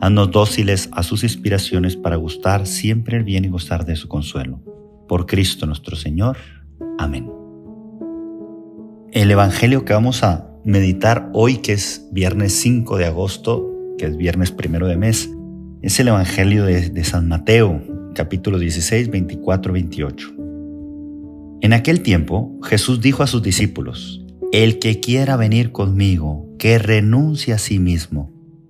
Haznos dóciles a sus inspiraciones para gustar siempre el bien y gozar de su consuelo. Por Cristo nuestro Señor. Amén. El Evangelio que vamos a meditar hoy, que es viernes 5 de agosto, que es viernes primero de mes, es el Evangelio de, de San Mateo, capítulo 16, 24, 28. En aquel tiempo Jesús dijo a sus discípulos, El que quiera venir conmigo, que renuncie a sí mismo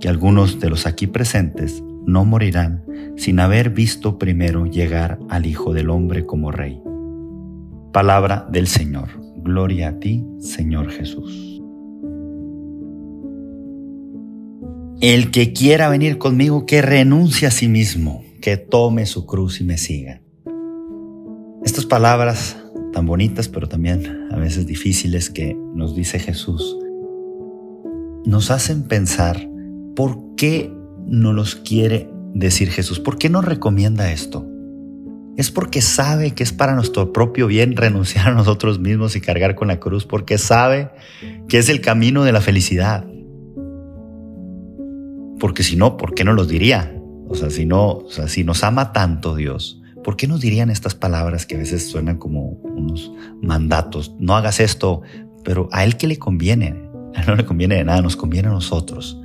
que algunos de los aquí presentes no morirán sin haber visto primero llegar al Hijo del Hombre como Rey. Palabra del Señor. Gloria a ti, Señor Jesús. El que quiera venir conmigo, que renuncie a sí mismo, que tome su cruz y me siga. Estas palabras tan bonitas, pero también a veces difíciles que nos dice Jesús, nos hacen pensar ¿Por qué no los quiere decir Jesús? ¿Por qué nos recomienda esto? Es porque sabe que es para nuestro propio bien renunciar a nosotros mismos y cargar con la cruz, porque sabe que es el camino de la felicidad. Porque si no, ¿por qué no los diría? O sea, si no, si nos ama tanto Dios, ¿por qué nos dirían estas palabras que a veces suenan como unos mandatos? No hagas esto, pero a Él que le conviene, a Él no le conviene de nada, nos conviene a nosotros.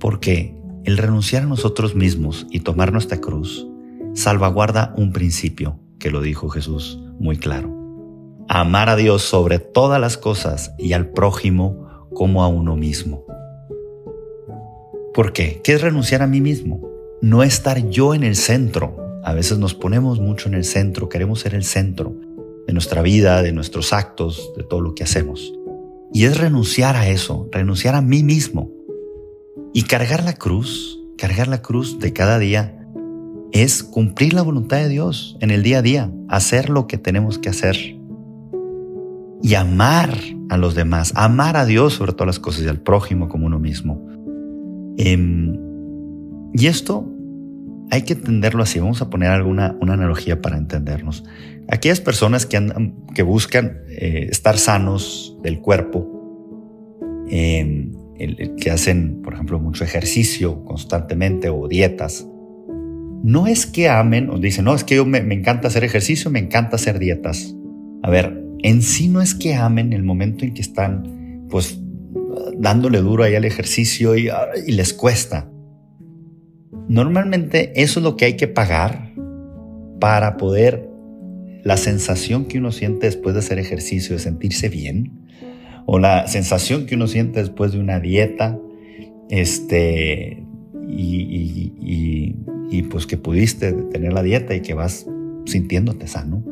Porque el renunciar a nosotros mismos y tomar nuestra cruz salvaguarda un principio que lo dijo Jesús muy claro. Amar a Dios sobre todas las cosas y al prójimo como a uno mismo. ¿Por qué? ¿Qué es renunciar a mí mismo? No estar yo en el centro. A veces nos ponemos mucho en el centro, queremos ser el centro de nuestra vida, de nuestros actos, de todo lo que hacemos. Y es renunciar a eso, renunciar a mí mismo, y cargar la cruz, cargar la cruz de cada día, es cumplir la voluntad de Dios en el día a día, hacer lo que tenemos que hacer y amar a los demás, amar a Dios sobre todas las cosas y al prójimo como uno mismo. Em, y esto hay que entenderlo así. Vamos a poner alguna una analogía para entendernos. Aquellas personas que, andan, que buscan eh, estar sanos del cuerpo, eh, que hacen, por ejemplo, mucho ejercicio constantemente o dietas, no es que amen o dicen, no, es que yo me, me, encanta hacer ejercicio, me encanta hacer dietas. A ver, en sí no es que amen el momento en que están, pues, dándole duro ahí al ejercicio y, y les cuesta. Normalmente eso es lo que hay que pagar para poder la sensación que uno siente después de hacer ejercicio, de sentirse bien, o la sensación que uno siente después de una dieta, este, y, pues que pudiste tener la dieta y que vas sintiéndote sano.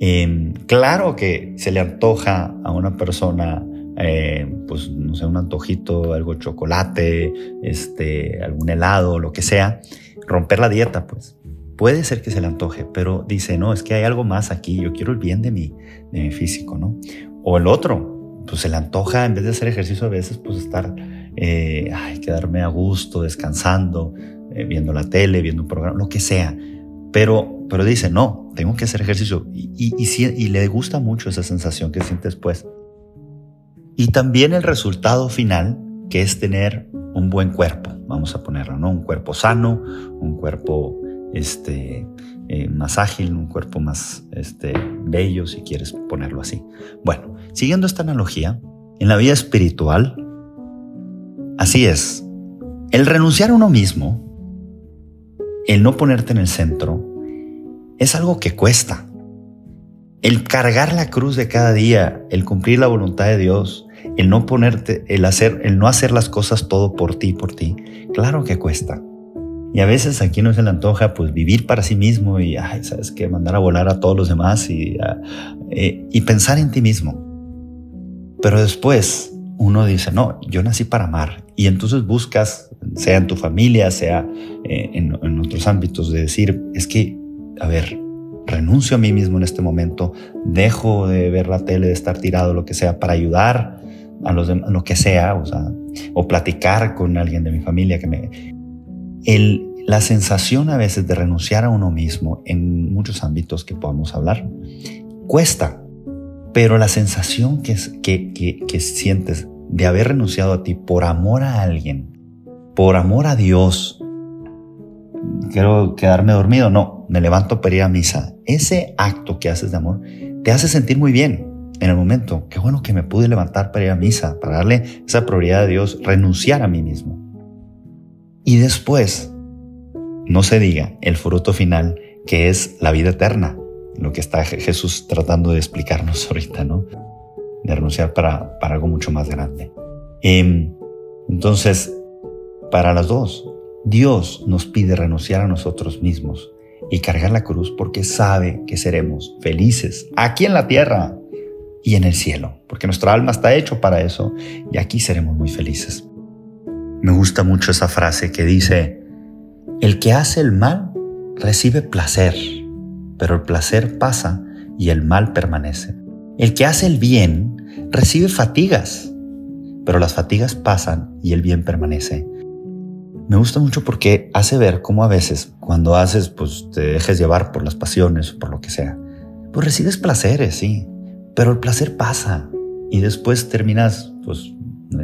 Em, claro que se le antoja a una persona, eh, pues no sé, un antojito, algo chocolate, este, algún helado, lo que sea, romper la dieta, pues puede ser que se le antoje, pero dice, no, es que hay algo más aquí, yo quiero el bien de mi, de mi físico, ¿no? O el otro, pues se le antoja, en vez de hacer ejercicio a veces, pues estar, eh, ay, quedarme a gusto, descansando, eh, viendo la tele, viendo un programa, lo que sea. Pero, pero dice, no, tengo que hacer ejercicio. Y, y, y, le gusta mucho esa sensación que siente después. Y también el resultado final, que es tener un buen cuerpo, vamos a ponerlo, ¿no? Un cuerpo sano, un cuerpo este, eh, más ágil, un cuerpo más este, bello, si quieres ponerlo así. Bueno, siguiendo esta analogía, en la vida espiritual, así es, el renunciar a uno mismo, el no ponerte en el centro, es algo que cuesta. El cargar la cruz de cada día, el cumplir la voluntad de Dios, el no ponerte, el hacer, el no hacer las cosas todo por ti, por ti, claro que cuesta. Y a veces aquí no se le antoja pues vivir para sí mismo y, ay, sabes que mandar a volar a todos los demás y, ah, eh, y pensar en ti mismo. Pero después uno dice, no, yo nací para amar. Y entonces buscas, sea en tu familia, sea eh, en, en otros ámbitos, de decir, es que, a ver, renuncio a mí mismo en este momento, dejo de ver la tele, de estar tirado, lo que sea, para ayudar a los demás, lo que sea, o sea, o platicar con alguien de mi familia que me... La sensación a veces de renunciar a uno mismo en muchos ámbitos que podamos hablar, cuesta, pero la sensación que, que, que, sientes de haber renunciado a ti por amor a alguien, por amor a Dios, quiero quedarme dormido, no, me levanto para ir a misa. Ese acto que haces de amor te hace sentir muy bien en el momento. Qué bueno que me pude levantar para ir a misa, para darle esa prioridad a Dios, renunciar a mí mismo. Y después, no se diga el fruto final, que es la vida eterna, lo que está Jesús tratando de explicarnos ahorita, ¿no? De renunciar para, para algo mucho más grande. Em, entonces, para las dos, Dios nos pide renunciar a nosotros mismos y cargar la cruz porque sabe que seremos felices aquí en la tierra y en el cielo, porque nuestra alma está hecho para eso y aquí seremos muy felices. Me gusta mucho esa frase que dice, el que hace el mal recibe placer pero el placer pasa y el mal permanece. El que hace el bien recibe fatigas, pero las fatigas pasan y el bien permanece. Me gusta mucho porque hace ver cómo a veces cuando haces, pues te dejes llevar por las pasiones, por lo que sea, pues recibes placeres, sí, pero el placer pasa y después terminas, pues,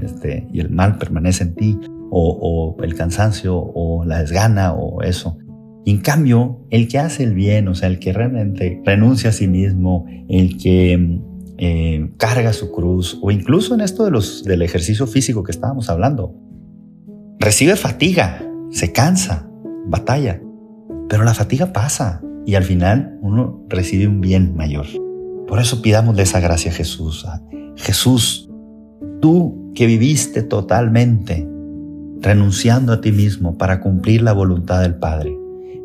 este, y el mal permanece en ti, o, o el cansancio, o la desgana, o eso. Y en cambio, el que hace el bien, o sea, el que realmente renuncia a sí mismo, el que eh, carga su cruz, o incluso en esto de los, del ejercicio físico que estábamos hablando, recibe fatiga, se cansa, batalla, pero la fatiga pasa y al final uno recibe un bien mayor. Por eso pidamos esa gracia a Jesús. Jesús, tú que viviste totalmente renunciando a ti mismo para cumplir la voluntad del Padre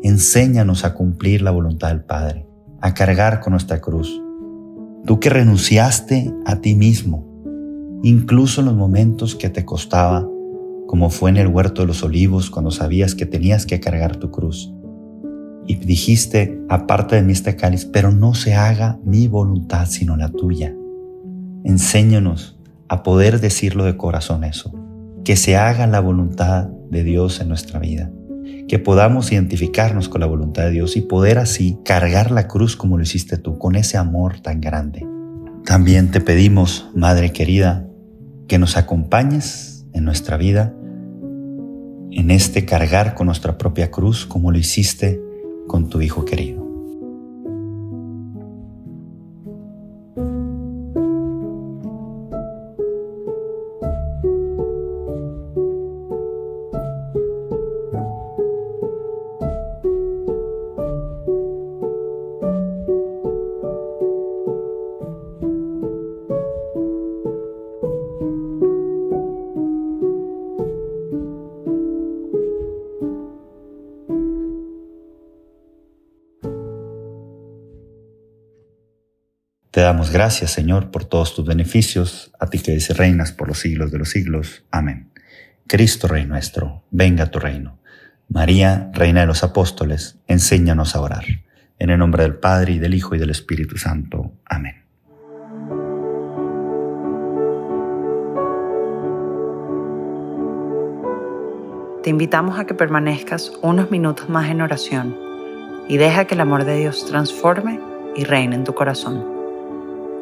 enséñanos a cumplir la voluntad del Padre, a cargar con nuestra cruz. Tú que renunciaste a ti mismo, incluso en los momentos que te costaba, como fue en el huerto de los olivos cuando sabías que tenías que cargar tu cruz. Y dijiste, aparte de mí este cáliz, pero no se haga mi voluntad sino la tuya. Enséñanos a poder decirlo de corazón eso, que se haga la voluntad de Dios en nuestra vida que podamos identificarnos con la voluntad de Dios y poder así cargar la cruz como lo hiciste tú, con ese amor tan grande. También te pedimos, Madre querida, que nos acompañes en nuestra vida, en este cargar con nuestra propia cruz como lo hiciste con tu Hijo querido. Te damos gracias, Señor, por todos tus beneficios, a ti que dices reinas por los siglos de los siglos. Amén. Cristo, Rey nuestro, venga a tu reino. María, Reina de los Apóstoles, enséñanos a orar. En el nombre del Padre, y del Hijo, y del Espíritu Santo. Amén. Te invitamos a que permanezcas unos minutos más en oración y deja que el amor de Dios transforme y reine en tu corazón.